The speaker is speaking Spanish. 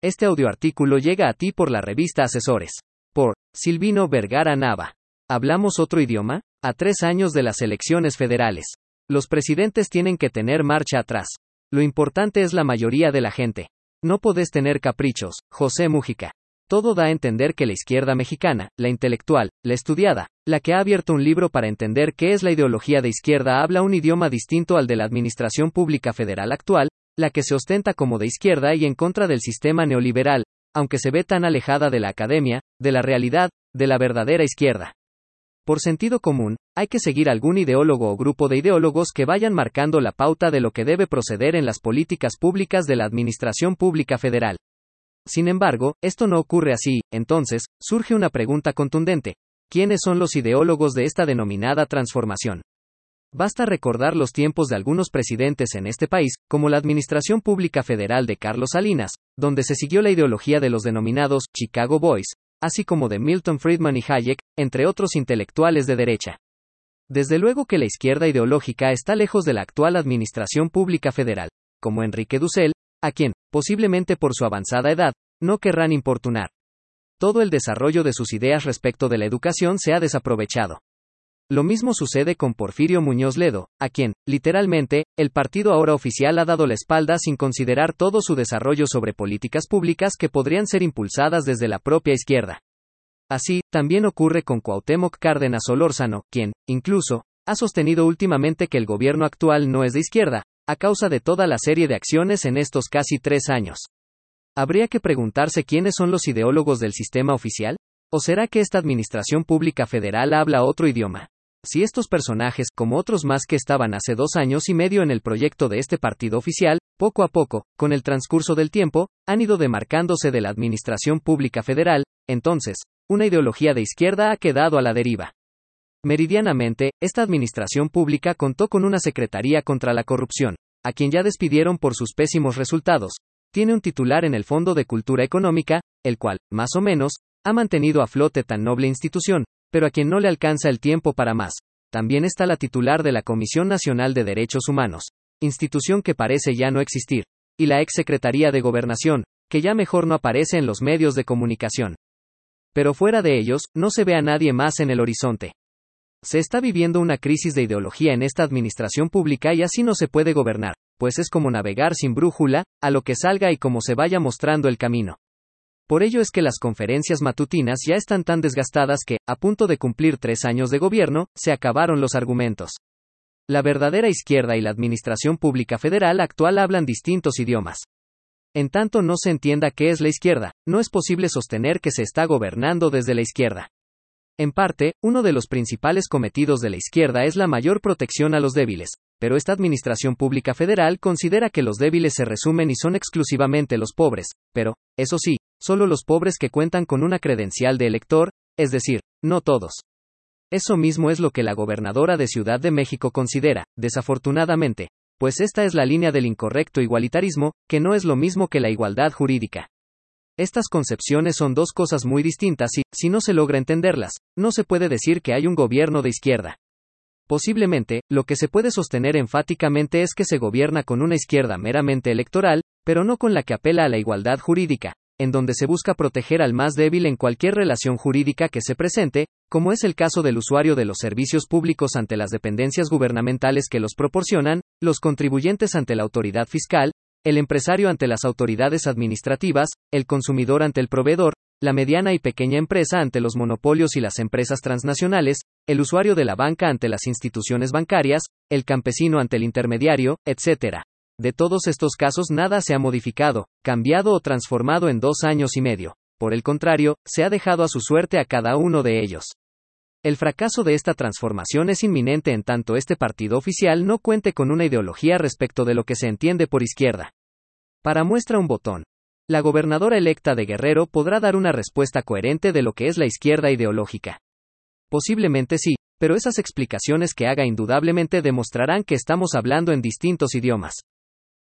Este audioartículo llega a ti por la revista Asesores. Por Silvino Vergara Nava. ¿Hablamos otro idioma? A tres años de las elecciones federales. Los presidentes tienen que tener marcha atrás. Lo importante es la mayoría de la gente. No podés tener caprichos, José Mújica. Todo da a entender que la izquierda mexicana, la intelectual, la estudiada, la que ha abierto un libro para entender qué es la ideología de izquierda, habla un idioma distinto al de la administración pública federal actual, la que se ostenta como de izquierda y en contra del sistema neoliberal, aunque se ve tan alejada de la academia, de la realidad, de la verdadera izquierda. Por sentido común, hay que seguir algún ideólogo o grupo de ideólogos que vayan marcando la pauta de lo que debe proceder en las políticas públicas de la Administración Pública Federal. Sin embargo, esto no ocurre así, entonces, surge una pregunta contundente. ¿Quiénes son los ideólogos de esta denominada transformación? Basta recordar los tiempos de algunos presidentes en este país, como la Administración Pública Federal de Carlos Salinas, donde se siguió la ideología de los denominados Chicago Boys, así como de Milton Friedman y Hayek, entre otros intelectuales de derecha. Desde luego que la izquierda ideológica está lejos de la actual Administración Pública Federal, como Enrique Dussel, a quien, posiblemente por su avanzada edad, no querrán importunar. Todo el desarrollo de sus ideas respecto de la educación se ha desaprovechado. Lo mismo sucede con Porfirio Muñoz Ledo, a quien, literalmente, el partido ahora oficial ha dado la espalda sin considerar todo su desarrollo sobre políticas públicas que podrían ser impulsadas desde la propia izquierda. Así, también ocurre con Cuauhtémoc Cárdenas Solórzano, quien, incluso, ha sostenido últimamente que el gobierno actual no es de izquierda, a causa de toda la serie de acciones en estos casi tres años. Habría que preguntarse quiénes son los ideólogos del sistema oficial, ¿o será que esta administración pública federal habla otro idioma? Si estos personajes, como otros más que estaban hace dos años y medio en el proyecto de este partido oficial, poco a poco, con el transcurso del tiempo, han ido demarcándose de la Administración Pública Federal, entonces, una ideología de izquierda ha quedado a la deriva. Meridianamente, esta administración pública contó con una Secretaría contra la Corrupción, a quien ya despidieron por sus pésimos resultados. Tiene un titular en el Fondo de Cultura Económica, el cual, más o menos, ha mantenido a flote tan noble institución, pero a quien no le alcanza el tiempo para más. También está la titular de la Comisión Nacional de Derechos Humanos, institución que parece ya no existir, y la ex Secretaría de Gobernación, que ya mejor no aparece en los medios de comunicación. Pero fuera de ellos, no se ve a nadie más en el horizonte. Se está viviendo una crisis de ideología en esta administración pública y así no se puede gobernar, pues es como navegar sin brújula, a lo que salga y como se vaya mostrando el camino. Por ello es que las conferencias matutinas ya están tan desgastadas que, a punto de cumplir tres años de gobierno, se acabaron los argumentos. La verdadera izquierda y la Administración Pública Federal actual hablan distintos idiomas. En tanto no se entienda qué es la izquierda, no es posible sostener que se está gobernando desde la izquierda. En parte, uno de los principales cometidos de la izquierda es la mayor protección a los débiles, pero esta Administración Pública Federal considera que los débiles se resumen y son exclusivamente los pobres, pero, eso sí, Solo los pobres que cuentan con una credencial de elector, es decir, no todos. Eso mismo es lo que la gobernadora de Ciudad de México considera, desafortunadamente, pues esta es la línea del incorrecto igualitarismo, que no es lo mismo que la igualdad jurídica. Estas concepciones son dos cosas muy distintas y, si no se logra entenderlas, no se puede decir que hay un gobierno de izquierda. Posiblemente, lo que se puede sostener enfáticamente es que se gobierna con una izquierda meramente electoral, pero no con la que apela a la igualdad jurídica, en donde se busca proteger al más débil en cualquier relación jurídica que se presente, como es el caso del usuario de los servicios públicos ante las dependencias gubernamentales que los proporcionan, los contribuyentes ante la autoridad fiscal, el empresario ante las autoridades administrativas, el consumidor ante el proveedor, la mediana y pequeña empresa ante los monopolios y las empresas transnacionales, el usuario de la banca ante las instituciones bancarias, el campesino ante el intermediario, etc. De todos estos casos nada se ha modificado, cambiado o transformado en dos años y medio. Por el contrario, se ha dejado a su suerte a cada uno de ellos. El fracaso de esta transformación es inminente en tanto este partido oficial no cuente con una ideología respecto de lo que se entiende por izquierda. Para muestra un botón. La gobernadora electa de Guerrero podrá dar una respuesta coherente de lo que es la izquierda ideológica. Posiblemente sí, pero esas explicaciones que haga indudablemente demostrarán que estamos hablando en distintos idiomas.